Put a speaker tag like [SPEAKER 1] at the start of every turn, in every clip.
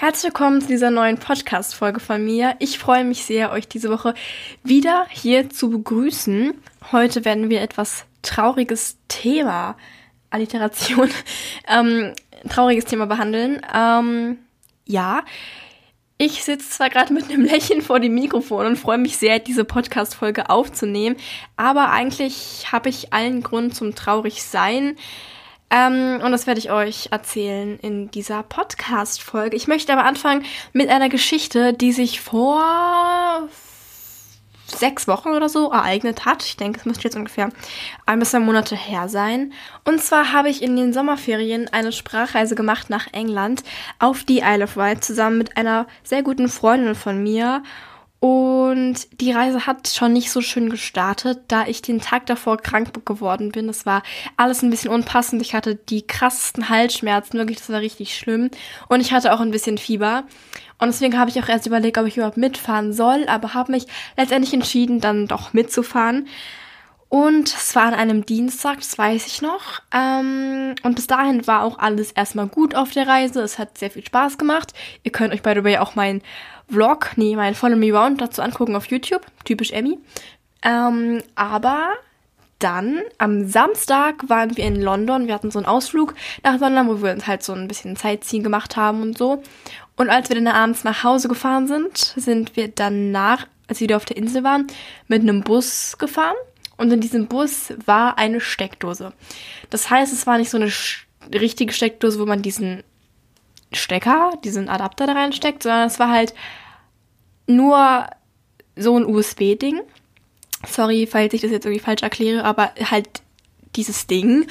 [SPEAKER 1] Herzlich willkommen zu dieser neuen Podcast-Folge von mir. Ich freue mich sehr, euch diese Woche wieder hier zu begrüßen. Heute werden wir etwas trauriges Thema, Alliteration, ähm, trauriges Thema behandeln. Ähm, ja, ich sitze zwar gerade mit einem Lächeln vor dem Mikrofon und freue mich sehr, diese Podcast-Folge aufzunehmen, aber eigentlich habe ich allen Grund zum traurig sein. Ähm, und das werde ich euch erzählen in dieser Podcast-Folge. Ich möchte aber anfangen mit einer Geschichte, die sich vor sechs Wochen oder so ereignet hat. Ich denke, es müsste jetzt ungefähr ein bis zwei Monate her sein. Und zwar habe ich in den Sommerferien eine Sprachreise gemacht nach England auf die Isle of Wight zusammen mit einer sehr guten Freundin von mir. Und die Reise hat schon nicht so schön gestartet, da ich den Tag davor krank geworden bin. Das war alles ein bisschen unpassend. Ich hatte die krassesten Halsschmerzen, wirklich, das war richtig schlimm. Und ich hatte auch ein bisschen Fieber. Und deswegen habe ich auch erst überlegt, ob ich überhaupt mitfahren soll, aber habe mich letztendlich entschieden, dann doch mitzufahren. Und es war an einem Dienstag, das weiß ich noch. Ähm, und bis dahin war auch alles erstmal gut auf der Reise. Es hat sehr viel Spaß gemacht. Ihr könnt euch by the way auch meinen Vlog, nee, mein Follow Me Round dazu angucken auf YouTube. Typisch Emmy. Ähm, aber dann am Samstag waren wir in London. Wir hatten so einen Ausflug nach London, wo wir uns halt so ein bisschen Sightseeing gemacht haben und so. Und als wir dann abends nach Hause gefahren sind, sind wir danach, als wir wieder auf der Insel waren, mit einem Bus gefahren. Und in diesem Bus war eine Steckdose. Das heißt, es war nicht so eine richtige Steckdose, wo man diesen Stecker, diesen Adapter da reinsteckt, sondern es war halt nur so ein USB-Ding. Sorry, falls ich das jetzt irgendwie falsch erkläre, aber halt dieses Ding.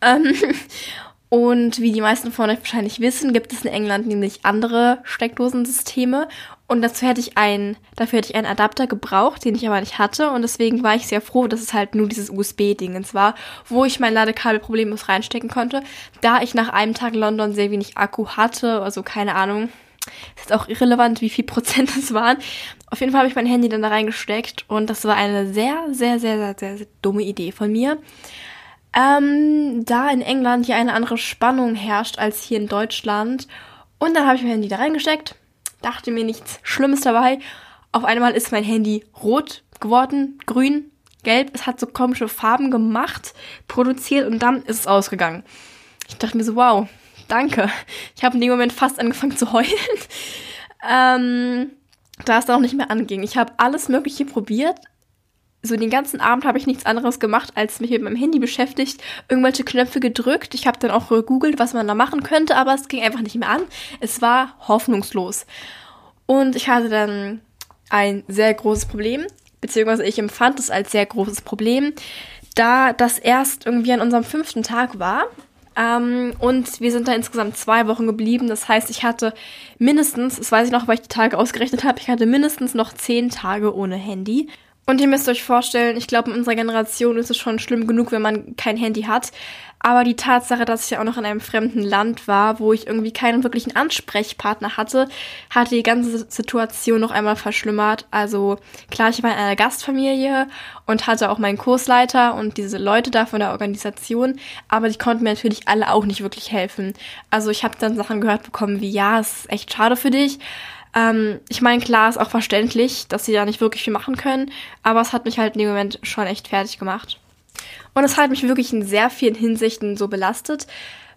[SPEAKER 1] Ähm, und wie die meisten von euch wahrscheinlich wissen, gibt es in England nämlich andere Steckdosensysteme. Und dazu hätte ich einen, dafür hätte ich einen Adapter gebraucht, den ich aber nicht hatte. Und deswegen war ich sehr froh, dass es halt nur dieses USB-Dingens war, wo ich mein Ladekabel problemlos reinstecken konnte. Da ich nach einem Tag in London sehr wenig Akku hatte, also keine Ahnung, ist auch irrelevant, wie viel Prozent es waren. Auf jeden Fall habe ich mein Handy dann da reingesteckt und das war eine sehr, sehr, sehr, sehr, sehr, sehr dumme Idee von mir. Ähm, da in England hier eine andere Spannung herrscht als hier in Deutschland. Und dann habe ich mein Handy da reingesteckt, dachte mir nichts Schlimmes dabei. Auf einmal ist mein Handy rot geworden, grün, gelb. Es hat so komische Farben gemacht, produziert und dann ist es ausgegangen. Ich dachte mir so, wow, danke. Ich habe in dem Moment fast angefangen zu heulen. ähm, da es dann auch nicht mehr anging. Ich habe alles Mögliche probiert, so den ganzen Abend habe ich nichts anderes gemacht, als mich mit meinem Handy beschäftigt, irgendwelche Knöpfe gedrückt. Ich habe dann auch gegoogelt, was man da machen könnte, aber es ging einfach nicht mehr an. Es war hoffnungslos. Und ich hatte dann ein sehr großes Problem, beziehungsweise ich empfand es als sehr großes Problem, da das erst irgendwie an unserem fünften Tag war. Ähm, und wir sind da insgesamt zwei Wochen geblieben. Das heißt, ich hatte mindestens, das weiß ich noch, weil ich die Tage ausgerechnet habe, ich hatte mindestens noch zehn Tage ohne Handy. Und ihr müsst euch vorstellen, ich glaube, in unserer Generation ist es schon schlimm genug, wenn man kein Handy hat. Aber die Tatsache, dass ich ja auch noch in einem fremden Land war, wo ich irgendwie keinen wirklichen Ansprechpartner hatte, hat die ganze Situation noch einmal verschlimmert. Also klar, ich war in einer Gastfamilie und hatte auch meinen Kursleiter und diese Leute da von der Organisation, aber die konnten mir natürlich alle auch nicht wirklich helfen. Also ich habe dann Sachen gehört bekommen wie, ja, es ist echt schade für dich ähm, ich meine, klar ist auch verständlich, dass sie da nicht wirklich viel machen können, aber es hat mich halt in dem Moment schon echt fertig gemacht. Und es hat mich wirklich in sehr vielen Hinsichten so belastet,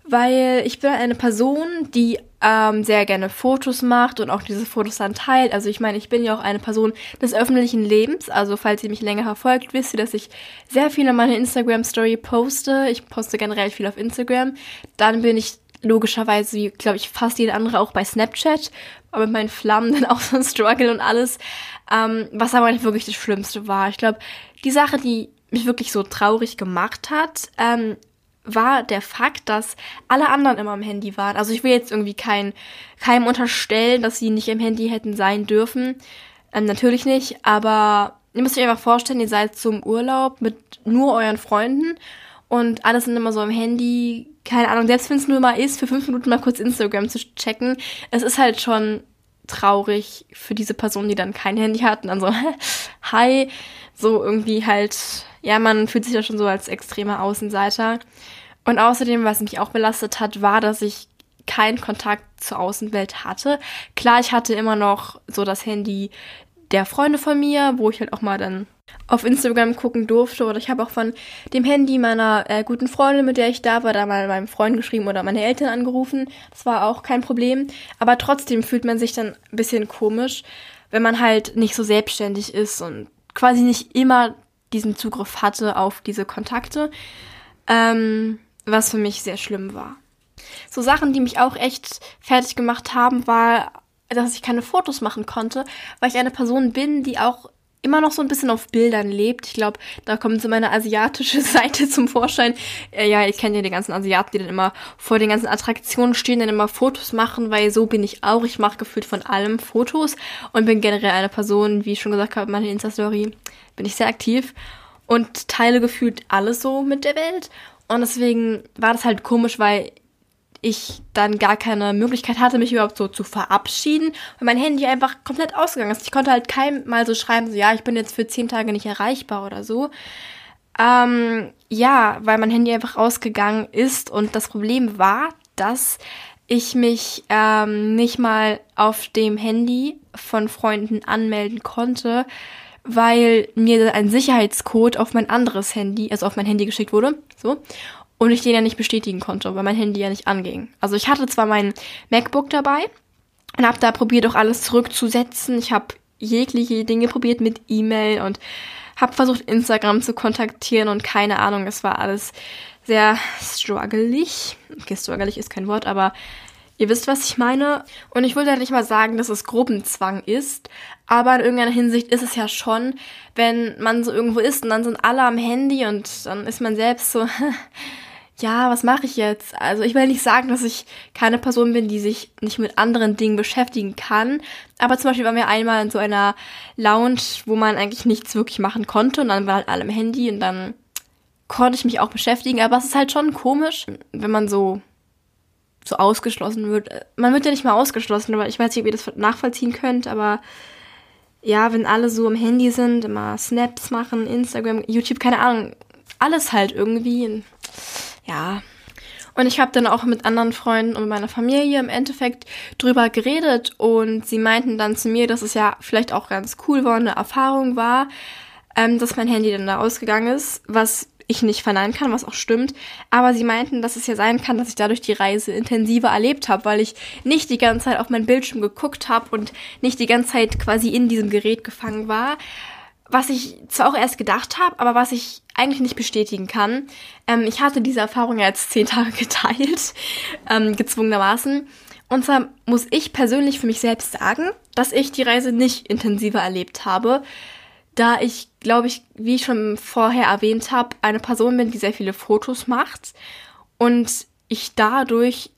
[SPEAKER 1] weil ich bin eine Person, die ähm, sehr gerne Fotos macht und auch diese Fotos dann teilt. Also ich meine, ich bin ja auch eine Person des öffentlichen Lebens. Also falls ihr mich länger verfolgt, wisst ihr, dass ich sehr viel an meiner Instagram-Story poste. Ich poste generell viel auf Instagram. Dann bin ich logischerweise, wie glaube ich, fast jede andere auch bei Snapchat, aber mit meinen Flammen dann auch so ein Struggle und alles, ähm, was aber nicht wirklich das Schlimmste war. Ich glaube, die Sache, die mich wirklich so traurig gemacht hat, ähm, war der Fakt, dass alle anderen immer am Handy waren. Also ich will jetzt irgendwie kein, keinem unterstellen, dass sie nicht im Handy hätten sein dürfen. Ähm, natürlich nicht, aber ihr müsst euch einfach vorstellen, ihr seid zum Urlaub mit nur euren Freunden und alle sind immer so am Handy, keine Ahnung, selbst wenn es nur mal ist, für fünf Minuten mal kurz Instagram zu checken, es ist halt schon traurig für diese Person, die dann kein Handy hat und dann so, hi, so irgendwie halt, ja, man fühlt sich ja schon so als extremer Außenseiter. Und außerdem, was mich auch belastet hat, war, dass ich keinen Kontakt zur Außenwelt hatte. Klar, ich hatte immer noch so das Handy der Freunde von mir, wo ich halt auch mal dann auf Instagram gucken durfte. Oder ich habe auch von dem Handy meiner äh, guten Freundin, mit der ich da war, da mal meinem Freund geschrieben oder meine Eltern angerufen. Das war auch kein Problem. Aber trotzdem fühlt man sich dann ein bisschen komisch, wenn man halt nicht so selbstständig ist und quasi nicht immer diesen Zugriff hatte auf diese Kontakte. Ähm, was für mich sehr schlimm war. So Sachen, die mich auch echt fertig gemacht haben, war, dass ich keine Fotos machen konnte, weil ich eine Person bin, die auch immer noch so ein bisschen auf Bildern lebt. Ich glaube, da kommt so meine asiatische Seite zum Vorschein. Äh, ja, ich kenne ja die ganzen Asiaten, die dann immer vor den ganzen Attraktionen stehen, dann immer Fotos machen, weil so bin ich auch. Ich mache gefühlt von allem Fotos und bin generell eine Person, wie ich schon gesagt habe, meine Insta-Story bin ich sehr aktiv und teile gefühlt alles so mit der Welt. Und deswegen war das halt komisch, weil ich dann gar keine Möglichkeit hatte, mich überhaupt so zu verabschieden, weil mein Handy einfach komplett ausgegangen ist. Ich konnte halt keinem mal so schreiben, so ja, ich bin jetzt für zehn Tage nicht erreichbar oder so. Ähm, ja, weil mein Handy einfach ausgegangen ist und das Problem war, dass ich mich ähm, nicht mal auf dem Handy von Freunden anmelden konnte, weil mir ein Sicherheitscode auf mein anderes Handy, also auf mein Handy geschickt wurde. So und ich den ja nicht bestätigen konnte, weil mein Handy ja nicht anging. Also ich hatte zwar mein MacBook dabei und habe da probiert, auch alles zurückzusetzen. Ich habe jegliche Dinge probiert mit E-Mail und habe versucht, Instagram zu kontaktieren und keine Ahnung, es war alles sehr struggelig. Okay, struggelig ist kein Wort, aber ihr wisst, was ich meine. Und ich würde ja nicht mal sagen, dass es Gruppenzwang ist, aber in irgendeiner Hinsicht ist es ja schon, wenn man so irgendwo ist und dann sind alle am Handy und dann ist man selbst so, ja, was mache ich jetzt? Also ich will nicht sagen, dass ich keine Person bin, die sich nicht mit anderen Dingen beschäftigen kann. Aber zum Beispiel waren wir einmal in so einer Lounge, wo man eigentlich nichts wirklich machen konnte und dann war halt alle im Handy und dann konnte ich mich auch beschäftigen. Aber es ist halt schon komisch, wenn man so so ausgeschlossen wird. Man wird ja nicht mal ausgeschlossen, aber ich weiß nicht, ob ihr das nachvollziehen könnt, aber ja, wenn alle so am Handy sind, immer Snaps machen, Instagram, YouTube, keine Ahnung, alles halt irgendwie ja. Und ich habe dann auch mit anderen Freunden und meiner Familie im Endeffekt drüber geredet und sie meinten dann zu mir, dass es ja vielleicht auch ganz cool war, eine Erfahrung war, ähm, dass mein Handy dann da ausgegangen ist, was ich nicht verneinen kann, was auch stimmt. Aber sie meinten, dass es ja sein kann, dass ich dadurch die Reise intensiver erlebt habe, weil ich nicht die ganze Zeit auf mein Bildschirm geguckt habe und nicht die ganze Zeit quasi in diesem Gerät gefangen war, was ich zwar auch erst gedacht habe, aber was ich eigentlich nicht bestätigen kann. Ähm, ich hatte diese Erfahrung ja jetzt zehn Tage geteilt, ähm, gezwungenermaßen. Und zwar muss ich persönlich für mich selbst sagen, dass ich die Reise nicht intensiver erlebt habe, da ich, glaube ich, wie ich schon vorher erwähnt habe, eine Person bin, die sehr viele Fotos macht und ich dadurch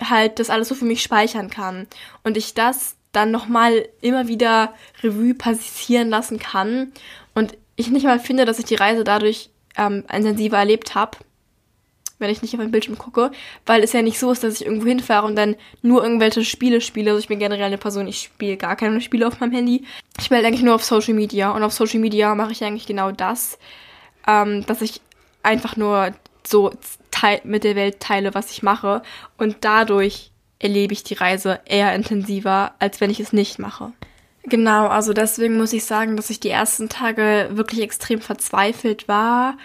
[SPEAKER 1] halt das alles so für mich speichern kann und ich das dann nochmal immer wieder Revue passieren lassen kann und ich nicht mal finde, dass ich die Reise dadurch ähm, intensiver erlebt habe, wenn ich nicht auf den Bildschirm gucke, weil es ja nicht so ist, dass ich irgendwo hinfahre und dann nur irgendwelche Spiele spiele. Also ich bin generell eine Person, ich spiele gar keine Spiele auf meinem Handy. Ich spiele eigentlich nur auf Social Media und auf Social Media mache ich eigentlich genau das, ähm, dass ich einfach nur so mit der Welt teile, was ich mache und dadurch erlebe ich die Reise eher intensiver, als wenn ich es nicht mache. Genau, also deswegen muss ich sagen, dass ich die ersten Tage wirklich extrem verzweifelt war.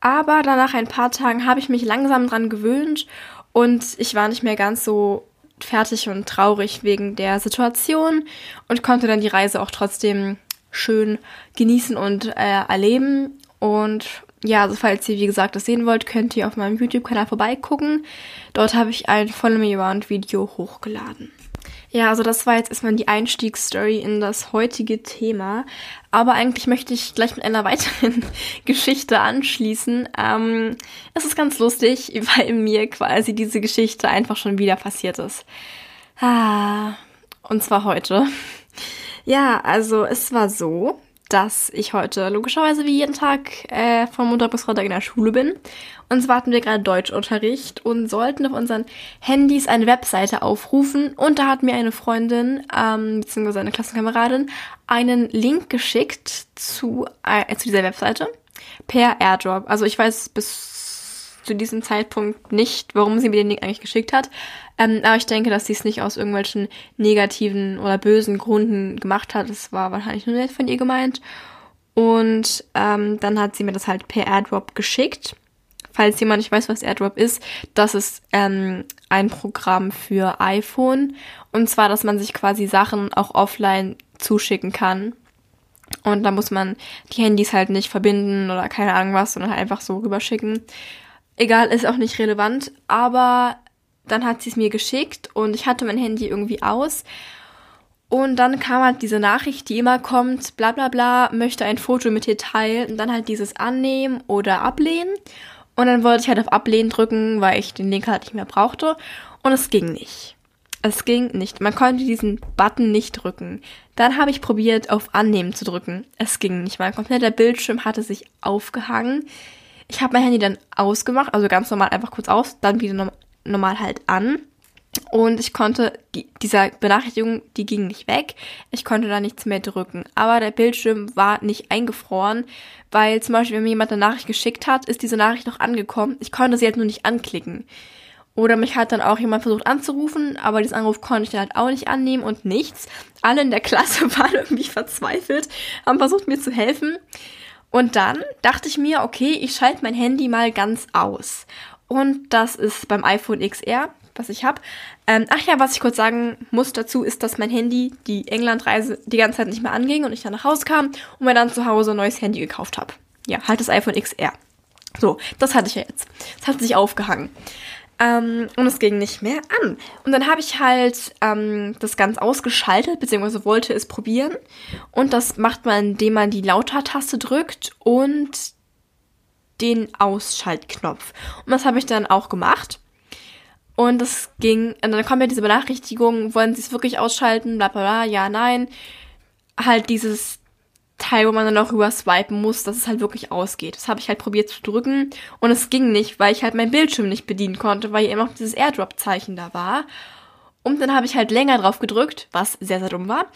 [SPEAKER 1] Aber dann nach ein paar Tagen habe ich mich langsam dran gewöhnt und ich war nicht mehr ganz so fertig und traurig wegen der Situation und konnte dann die Reise auch trotzdem schön genießen und äh, erleben. Und ja, also falls ihr, wie gesagt, das sehen wollt, könnt ihr auf meinem YouTube-Kanal vorbeigucken. Dort habe ich ein Follow Me Around Video hochgeladen. Ja, also das war jetzt erstmal die Einstiegsstory in das heutige Thema. Aber eigentlich möchte ich gleich mit einer weiteren Geschichte anschließen. Ähm, es ist ganz lustig, weil mir quasi diese Geschichte einfach schon wieder passiert ist. Ah, und zwar heute. Ja, also es war so, dass ich heute logischerweise wie jeden Tag äh, von Montag bis Freitag in der Schule bin. Und zwar hatten wir gerade Deutschunterricht und sollten auf unseren Handys eine Webseite aufrufen. Und da hat mir eine Freundin, ähm, beziehungsweise eine Klassenkameradin, einen Link geschickt zu, äh, zu dieser Webseite per Airdrop. Also ich weiß bis zu diesem Zeitpunkt nicht, warum sie mir den Link eigentlich geschickt hat. Ähm, aber ich denke, dass sie es nicht aus irgendwelchen negativen oder bösen Gründen gemacht hat. Das war wahrscheinlich nur nett von ihr gemeint. Und ähm, dann hat sie mir das halt per Airdrop geschickt. Falls jemand nicht weiß, was Airdrop ist, das ist ähm, ein Programm für iPhone. Und zwar, dass man sich quasi Sachen auch offline zuschicken kann. Und da muss man die Handys halt nicht verbinden oder keine Ahnung was, sondern halt einfach so rüberschicken. Egal, ist auch nicht relevant, aber dann hat sie es mir geschickt und ich hatte mein Handy irgendwie aus. Und dann kam halt diese Nachricht, die immer kommt, bla bla bla, möchte ein Foto mit dir teilen und dann halt dieses annehmen oder ablehnen. Und dann wollte ich halt auf Ablehnen drücken, weil ich den Link halt nicht mehr brauchte. Und es ging nicht. Es ging nicht. Man konnte diesen Button nicht drücken. Dann habe ich probiert, auf Annehmen zu drücken. Es ging nicht. Mein kompletter Bildschirm hatte sich aufgehangen. Ich habe mein Handy dann ausgemacht, also ganz normal einfach kurz aus, dann wieder no normal halt an. Und ich konnte, die, dieser Benachrichtigung, die ging nicht weg. Ich konnte da nichts mehr drücken. Aber der Bildschirm war nicht eingefroren, weil zum Beispiel, wenn mir jemand eine Nachricht geschickt hat, ist diese Nachricht noch angekommen. Ich konnte sie halt nur nicht anklicken. Oder mich hat dann auch jemand versucht anzurufen, aber diesen Anruf konnte ich dann halt auch nicht annehmen und nichts. Alle in der Klasse waren irgendwie verzweifelt, haben versucht mir zu helfen. Und dann dachte ich mir, okay, ich schalte mein Handy mal ganz aus. Und das ist beim iPhone XR, was ich habe. Ähm, ach ja, was ich kurz sagen muss dazu, ist, dass mein Handy die Englandreise die ganze Zeit nicht mehr anging und ich dann nach Hause kam und mir dann zu Hause ein neues Handy gekauft habe. Ja, halt das iPhone XR. So, das hatte ich ja jetzt. Das hat sich aufgehangen. Ähm, und es ging nicht mehr an. Und dann habe ich halt ähm, das ganz ausgeschaltet, beziehungsweise wollte es probieren. Und das macht man, indem man die Lauter-Taste drückt und den Ausschaltknopf. Und das habe ich dann auch gemacht. Und es ging, und dann kommt ja diese Benachrichtigung, wollen sie es wirklich ausschalten, bla bla bla, ja, nein. Halt dieses Teil, wo man dann auch rüber swipen muss, dass es halt wirklich ausgeht. Das habe ich halt probiert zu drücken und es ging nicht, weil ich halt mein Bildschirm nicht bedienen konnte, weil immer noch dieses Airdrop-Zeichen da war. Und dann habe ich halt länger drauf gedrückt, was sehr, sehr dumm war.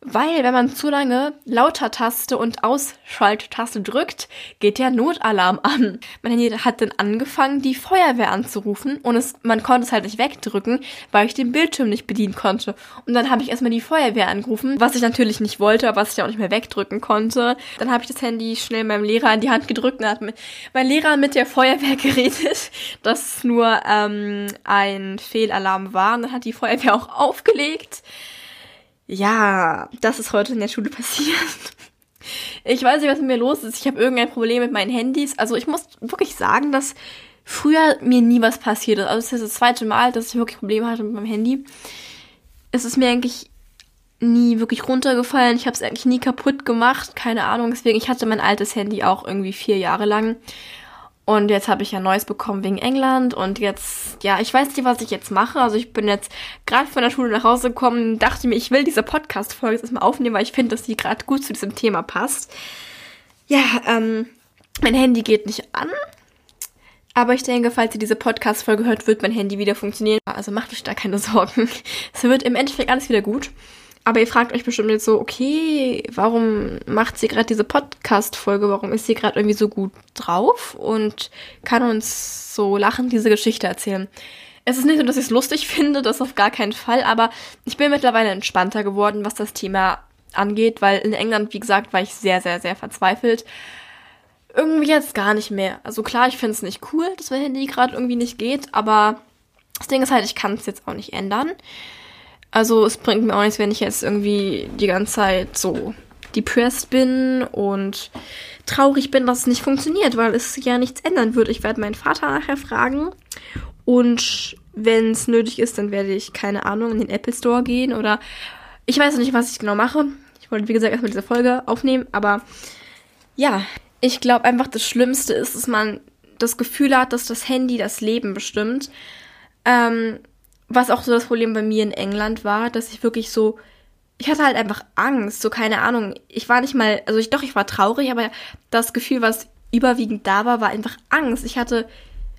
[SPEAKER 1] Weil, wenn man zu lange Lauter-Taste und Ausschalttaste drückt, geht der Notalarm an. Mein Handy hat dann angefangen, die Feuerwehr anzurufen und es, man konnte es halt nicht wegdrücken, weil ich den Bildschirm nicht bedienen konnte. Und dann habe ich erstmal die Feuerwehr angerufen, was ich natürlich nicht wollte, aber was ich auch nicht mehr wegdrücken konnte. Dann habe ich das Handy schnell meinem Lehrer in die Hand gedrückt und hat mein Lehrer mit der Feuerwehr geredet, dass es nur ähm, ein Fehlalarm war. Und dann hat die Feuerwehr auch aufgelegt. Ja, das ist heute in der Schule passiert. Ich weiß nicht, was mit mir los ist. Ich habe irgendein Problem mit meinen Handys. Also ich muss wirklich sagen, dass früher mir nie was passiert ist. Also es ist das zweite Mal, dass ich wirklich Probleme hatte mit meinem Handy. Es ist mir eigentlich nie wirklich runtergefallen. Ich habe es eigentlich nie kaputt gemacht. Keine Ahnung. Deswegen, ich hatte mein altes Handy auch irgendwie vier Jahre lang. Und jetzt habe ich ja Neues bekommen wegen England. Und jetzt, ja, ich weiß nicht, was ich jetzt mache. Also ich bin jetzt gerade von der Schule nach Hause gekommen, dachte mir, ich will diese Podcast-Folge jetzt erstmal aufnehmen, weil ich finde, dass die gerade gut zu diesem Thema passt. Ja, ähm, mein Handy geht nicht an. Aber ich denke, falls ihr diese Podcast-Folge hört, wird mein Handy wieder funktionieren. Also macht euch da keine Sorgen. Es wird im Endeffekt alles wieder gut. Aber ihr fragt euch bestimmt jetzt so, okay, warum macht sie gerade diese Podcast-Folge? Warum ist sie gerade irgendwie so gut drauf und kann uns so lachend diese Geschichte erzählen? Es ist nicht so, dass ich es lustig finde, das auf gar keinen Fall, aber ich bin mittlerweile entspannter geworden, was das Thema angeht, weil in England, wie gesagt, war ich sehr, sehr, sehr verzweifelt. Irgendwie jetzt gar nicht mehr. Also klar, ich finde es nicht cool, dass mein Handy gerade irgendwie nicht geht, aber das Ding ist halt, ich kann es jetzt auch nicht ändern. Also es bringt mir auch nichts, wenn ich jetzt irgendwie die ganze Zeit so depressed bin und traurig bin, dass es nicht funktioniert, weil es ja nichts ändern wird. Ich werde meinen Vater nachher fragen und wenn es nötig ist, dann werde ich, keine Ahnung, in den Apple Store gehen oder ich weiß noch nicht, was ich genau mache. Ich wollte, wie gesagt, erstmal diese Folge aufnehmen, aber ja, ich glaube einfach, das Schlimmste ist, dass man das Gefühl hat, dass das Handy das Leben bestimmt. Ähm, was auch so das Problem bei mir in England war, dass ich wirklich so, ich hatte halt einfach Angst, so keine Ahnung. Ich war nicht mal, also ich doch, ich war traurig, aber das Gefühl, was überwiegend da war, war einfach Angst. Ich hatte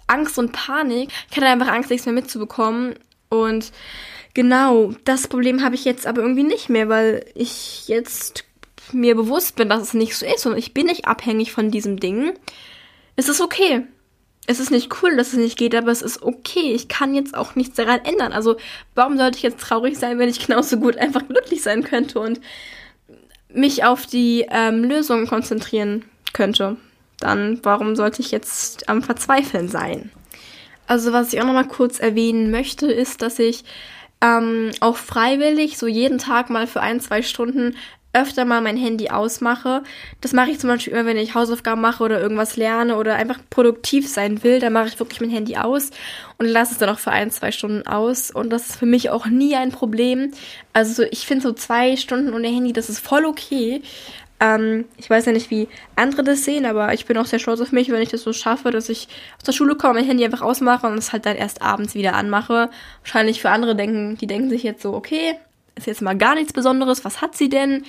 [SPEAKER 1] Angst und Panik. Ich hatte einfach Angst, nichts mehr mitzubekommen. Und genau, das Problem habe ich jetzt aber irgendwie nicht mehr, weil ich jetzt mir bewusst bin, dass es nicht so ist und ich bin nicht abhängig von diesem Ding. Es ist okay es ist nicht cool, dass es nicht geht, aber es ist okay. Ich kann jetzt auch nichts daran ändern. Also warum sollte ich jetzt traurig sein, wenn ich genauso gut einfach glücklich sein könnte und mich auf die ähm, Lösung konzentrieren könnte? Dann warum sollte ich jetzt am Verzweifeln sein? Also was ich auch noch mal kurz erwähnen möchte, ist, dass ich ähm, auch freiwillig so jeden Tag mal für ein, zwei Stunden öfter mal mein Handy ausmache. Das mache ich zum Beispiel immer, wenn ich Hausaufgaben mache oder irgendwas lerne oder einfach produktiv sein will. Dann mache ich wirklich mein Handy aus und lasse es dann auch für ein, zwei Stunden aus. Und das ist für mich auch nie ein Problem. Also ich finde so zwei Stunden ohne Handy, das ist voll okay. Ähm, ich weiß ja nicht, wie andere das sehen, aber ich bin auch sehr stolz auf mich, wenn ich das so schaffe, dass ich aus der Schule komme, mein Handy einfach ausmache und es halt dann erst abends wieder anmache. Wahrscheinlich für andere denken, die denken sich jetzt so, okay, ist jetzt mal gar nichts Besonderes, was hat sie denn?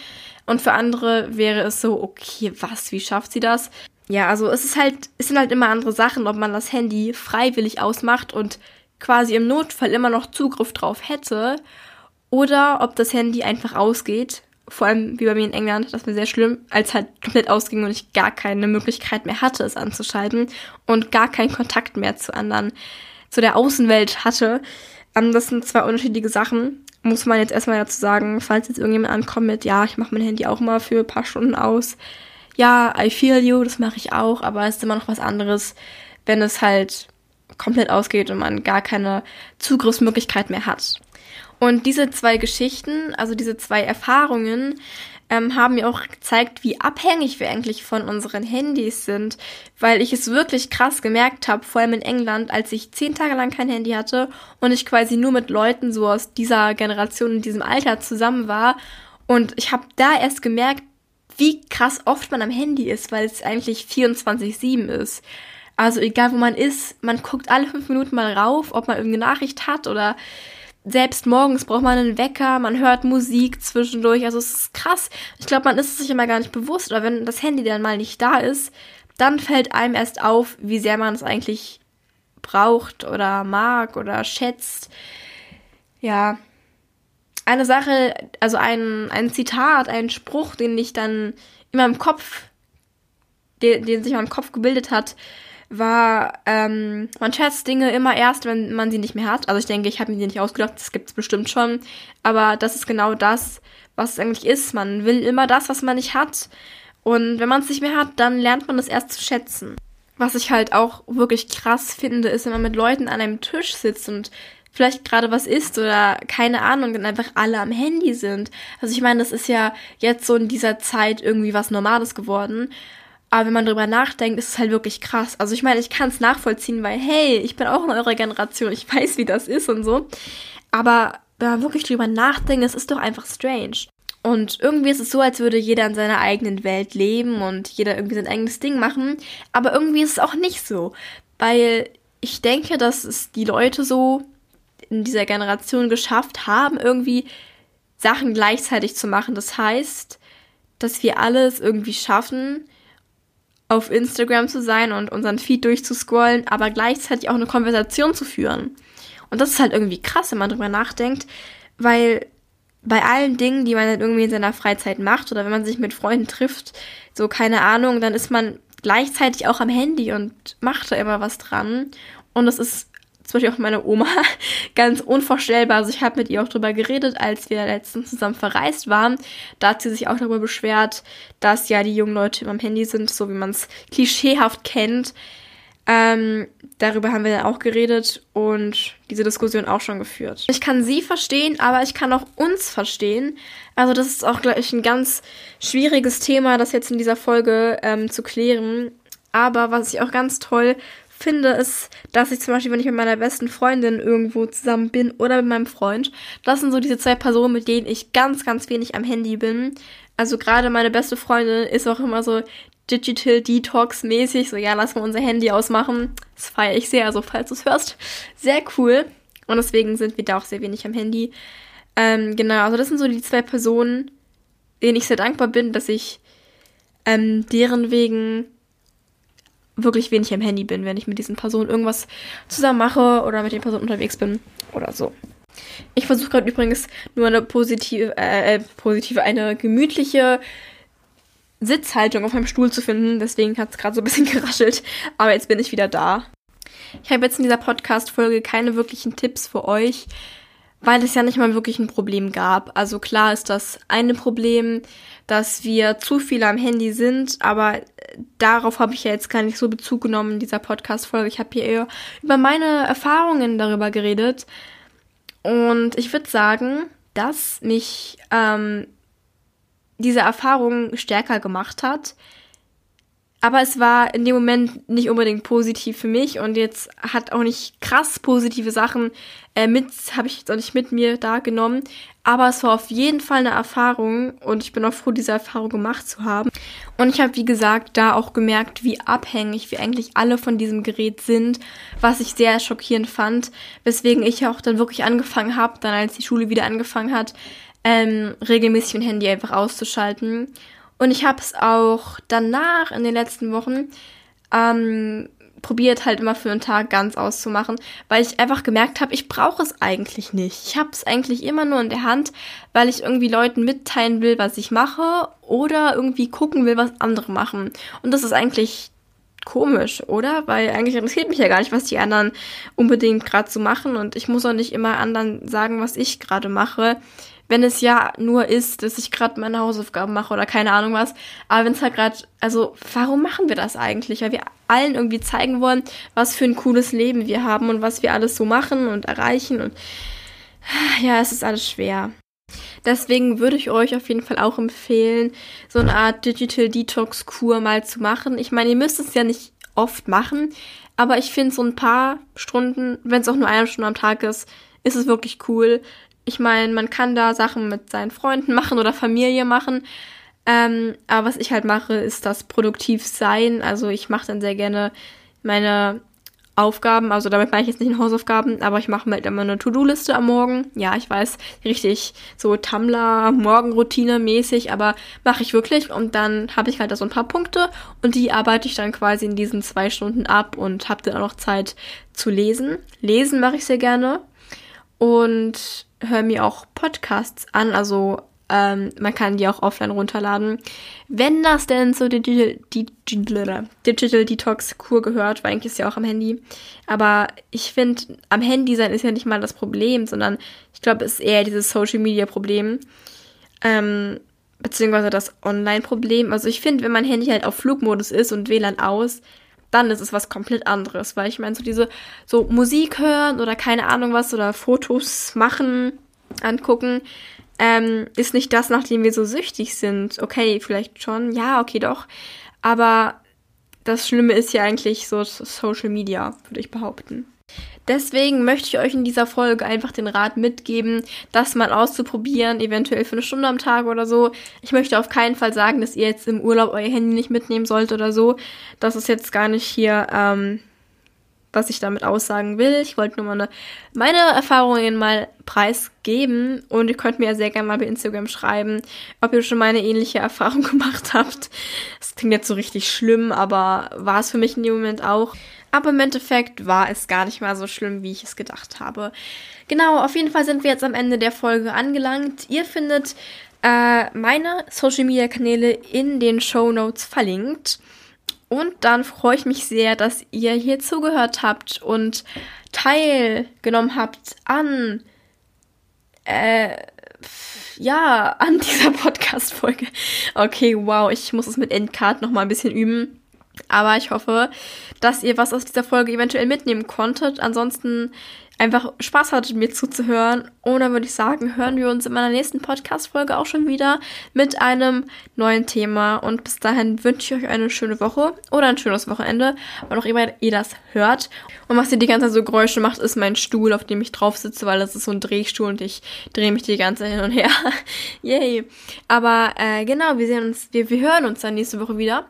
[SPEAKER 1] Und für andere wäre es so, okay, was, wie schafft sie das? Ja, also es ist halt, es sind halt immer andere Sachen, ob man das Handy freiwillig ausmacht und quasi im Notfall immer noch Zugriff drauf hätte oder ob das Handy einfach ausgeht. Vor allem wie bei mir in England, das war sehr schlimm, als halt komplett ausging und ich gar keine Möglichkeit mehr hatte, es anzuschalten und gar keinen Kontakt mehr zu anderen, zu der Außenwelt hatte. Ähm, das sind zwei unterschiedliche Sachen muss man jetzt erstmal dazu sagen, falls jetzt irgendjemand ankommt mit, ja, ich mache mein Handy auch mal für ein paar Stunden aus. Ja, I feel you, das mache ich auch, aber es ist immer noch was anderes, wenn es halt komplett ausgeht und man gar keine Zugriffsmöglichkeit mehr hat. Und diese zwei Geschichten, also diese zwei Erfahrungen, ähm, haben mir auch gezeigt, wie abhängig wir eigentlich von unseren Handys sind, weil ich es wirklich krass gemerkt habe, vor allem in England, als ich zehn Tage lang kein Handy hatte und ich quasi nur mit Leuten so aus dieser Generation, in diesem Alter zusammen war. Und ich habe da erst gemerkt, wie krass oft man am Handy ist, weil es eigentlich 24-7 ist. Also egal wo man ist, man guckt alle fünf Minuten mal rauf, ob man irgendeine Nachricht hat oder selbst morgens braucht man einen Wecker, man hört Musik zwischendurch. Also es ist krass. Ich glaube, man ist es sich immer gar nicht bewusst. Oder wenn das Handy dann mal nicht da ist, dann fällt einem erst auf, wie sehr man es eigentlich braucht oder mag oder schätzt. Ja. Eine Sache, also ein, ein Zitat, ein Spruch, den ich dann immer im Kopf, den, den sich in meinem Kopf gebildet hat, war, ähm, man schätzt Dinge immer erst, wenn man sie nicht mehr hat. Also ich denke, ich habe mir die nicht ausgedacht, das gibt's bestimmt schon. Aber das ist genau das, was es eigentlich ist. Man will immer das, was man nicht hat. Und wenn man es nicht mehr hat, dann lernt man es erst zu schätzen. Was ich halt auch wirklich krass finde, ist, wenn man mit Leuten an einem Tisch sitzt und vielleicht gerade was isst oder keine Ahnung, dann einfach alle am Handy sind. Also ich meine, das ist ja jetzt so in dieser Zeit irgendwie was Normales geworden. Aber wenn man drüber nachdenkt, ist es halt wirklich krass. Also ich meine, ich kann es nachvollziehen, weil, hey, ich bin auch in eurer Generation, ich weiß, wie das ist und so. Aber wenn man wirklich drüber nachdenkt, es ist doch einfach strange. Und irgendwie ist es so, als würde jeder in seiner eigenen Welt leben und jeder irgendwie sein eigenes Ding machen. Aber irgendwie ist es auch nicht so. Weil ich denke, dass es die Leute so in dieser Generation geschafft haben, irgendwie Sachen gleichzeitig zu machen. Das heißt, dass wir alles irgendwie schaffen, auf Instagram zu sein und unseren Feed durchzuscrollen, aber gleichzeitig auch eine Konversation zu führen. Und das ist halt irgendwie krass, wenn man drüber nachdenkt, weil bei allen Dingen, die man dann irgendwie in seiner Freizeit macht oder wenn man sich mit Freunden trifft, so keine Ahnung, dann ist man gleichzeitig auch am Handy und macht da immer was dran. Und das ist zum Beispiel auch meine Oma, ganz unvorstellbar. Also ich habe mit ihr auch drüber geredet, als wir letztens zusammen verreist waren. Da hat sie sich auch darüber beschwert, dass ja die jungen Leute immer am Handy sind, so wie man es klischeehaft kennt. Ähm, darüber haben wir dann auch geredet und diese Diskussion auch schon geführt. Ich kann sie verstehen, aber ich kann auch uns verstehen. Also das ist auch, glaube ich, ein ganz schwieriges Thema, das jetzt in dieser Folge ähm, zu klären. Aber was ich auch ganz toll finde, ist, dass ich zum Beispiel, wenn ich mit meiner besten Freundin irgendwo zusammen bin oder mit meinem Freund, das sind so diese zwei Personen, mit denen ich ganz, ganz wenig am Handy bin. Also gerade meine beste Freundin ist auch immer so Digital Detox mäßig, so ja, lass mal unser Handy ausmachen. Das feiere ich sehr, also falls du es hörst, sehr cool. Und deswegen sind wir da auch sehr wenig am Handy. Ähm, genau, also das sind so die zwei Personen, denen ich sehr dankbar bin, dass ich ähm, deren wegen wirklich wenig am Handy bin, wenn ich mit diesen Personen irgendwas zusammen mache oder mit den Personen unterwegs bin oder so. Ich versuche gerade übrigens nur eine positive, äh, äh, positive, eine gemütliche Sitzhaltung auf meinem Stuhl zu finden. Deswegen hat es gerade so ein bisschen geraschelt. Aber jetzt bin ich wieder da. Ich habe jetzt in dieser Podcast-Folge keine wirklichen Tipps für euch, weil es ja nicht mal wirklich ein Problem gab. Also klar ist das eine Problem, dass wir zu viel am Handy sind, aber darauf habe ich ja jetzt gar nicht so Bezug genommen in dieser Podcast-Folge. Ich habe hier eher über meine Erfahrungen darüber geredet. Und ich würde sagen, dass mich ähm, diese Erfahrung stärker gemacht hat, aber es war in dem Moment nicht unbedingt positiv für mich und jetzt hat auch nicht krass positive Sachen äh, mit, habe ich jetzt auch nicht mit mir da genommen. Aber es war auf jeden Fall eine Erfahrung und ich bin auch froh, diese Erfahrung gemacht zu haben. Und ich habe, wie gesagt, da auch gemerkt, wie abhängig wir eigentlich alle von diesem Gerät sind, was ich sehr schockierend fand, weswegen ich auch dann wirklich angefangen habe, dann als die Schule wieder angefangen hat, ähm, regelmäßig mein Handy einfach auszuschalten und ich habe es auch danach in den letzten Wochen ähm, probiert halt immer für einen Tag ganz auszumachen, weil ich einfach gemerkt habe, ich brauche es eigentlich nicht. Ich habe es eigentlich immer nur in der Hand, weil ich irgendwie Leuten mitteilen will, was ich mache oder irgendwie gucken will, was andere machen. Und das ist eigentlich komisch, oder? Weil eigentlich interessiert mich ja gar nicht, was die anderen unbedingt gerade so machen und ich muss auch nicht immer anderen sagen, was ich gerade mache wenn es ja nur ist, dass ich gerade meine Hausaufgaben mache oder keine Ahnung was. Aber wenn es halt gerade, also warum machen wir das eigentlich? Weil wir allen irgendwie zeigen wollen, was für ein cooles Leben wir haben und was wir alles so machen und erreichen und ja, es ist alles schwer. Deswegen würde ich euch auf jeden Fall auch empfehlen, so eine Art Digital Detox Kur mal zu machen. Ich meine, ihr müsst es ja nicht oft machen, aber ich finde so ein paar Stunden, wenn es auch nur eine Stunde am Tag ist, ist es wirklich cool. Ich meine, man kann da Sachen mit seinen Freunden machen oder Familie machen. Ähm, aber was ich halt mache, ist das produktiv sein. Also ich mache dann sehr gerne meine Aufgaben, also damit meine ich jetzt nicht Hausaufgaben, aber ich mache halt immer eine To-Do-Liste am Morgen. Ja, ich weiß, richtig so Tumblr, Morgenroutine mäßig, aber mache ich wirklich und dann habe ich halt da so ein paar Punkte und die arbeite ich dann quasi in diesen zwei Stunden ab und habe dann auch noch Zeit zu lesen. Lesen mache ich sehr gerne und höre mir auch Podcasts an, also ähm, man kann die auch offline runterladen. Wenn das denn zur Digital, Digital, Digital Detox Kur gehört, weil eigentlich ist ja auch am Handy. Aber ich finde, am Handy sein ist ja nicht mal das Problem, sondern ich glaube, es ist eher dieses Social Media Problem. Ähm, beziehungsweise das Online-Problem. Also ich finde, wenn mein Handy halt auf Flugmodus ist und WLAN aus, dann ist es was komplett anderes. Weil ich meine, so diese, so Musik hören oder keine Ahnung was oder Fotos machen, angucken, ähm, ist nicht das, nach dem wir so süchtig sind. Okay, vielleicht schon, ja, okay, doch. Aber das Schlimme ist ja eigentlich so Social Media, würde ich behaupten. Deswegen möchte ich euch in dieser Folge einfach den Rat mitgeben, das mal auszuprobieren, eventuell für eine Stunde am Tag oder so. Ich möchte auf keinen Fall sagen, dass ihr jetzt im Urlaub euer Handy nicht mitnehmen sollt oder so. Das ist jetzt gar nicht hier, ähm, was ich damit aussagen will. Ich wollte nur mal eine, meine Erfahrungen mal preisgeben und ihr könnt mir ja sehr gerne mal bei Instagram schreiben, ob ihr schon mal eine ähnliche Erfahrung gemacht habt. Das klingt jetzt so richtig schlimm, aber war es für mich in dem Moment auch. Aber im Endeffekt war es gar nicht mal so schlimm, wie ich es gedacht habe. Genau, auf jeden Fall sind wir jetzt am Ende der Folge angelangt. Ihr findet äh, meine Social Media Kanäle in den Show Notes verlinkt. Und dann freue ich mich sehr, dass ihr hier zugehört habt und teilgenommen habt an, äh, ja, an dieser Podcast-Folge. Okay, wow, ich muss es mit Endcard noch mal ein bisschen üben. Aber ich hoffe, dass ihr was aus dieser Folge eventuell mitnehmen konntet. Ansonsten einfach Spaß hattet, mir zuzuhören. Und dann würde ich sagen, hören wir uns in meiner nächsten Podcast-Folge auch schon wieder mit einem neuen Thema. Und bis dahin wünsche ich euch eine schöne Woche oder ein schönes Wochenende, wann auch immer ihr das hört. Und was ihr die ganze Zeit so Geräusche macht, ist mein Stuhl, auf dem ich drauf sitze, weil das ist so ein Drehstuhl und ich drehe mich die ganze Zeit hin und her. Yay. Aber äh, genau, wir sehen uns, wir, wir hören uns dann nächste Woche wieder.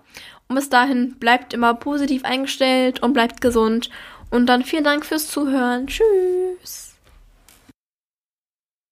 [SPEAKER 1] Und bis dahin bleibt immer positiv eingestellt und bleibt gesund. Und dann vielen Dank fürs Zuhören. Tschüss.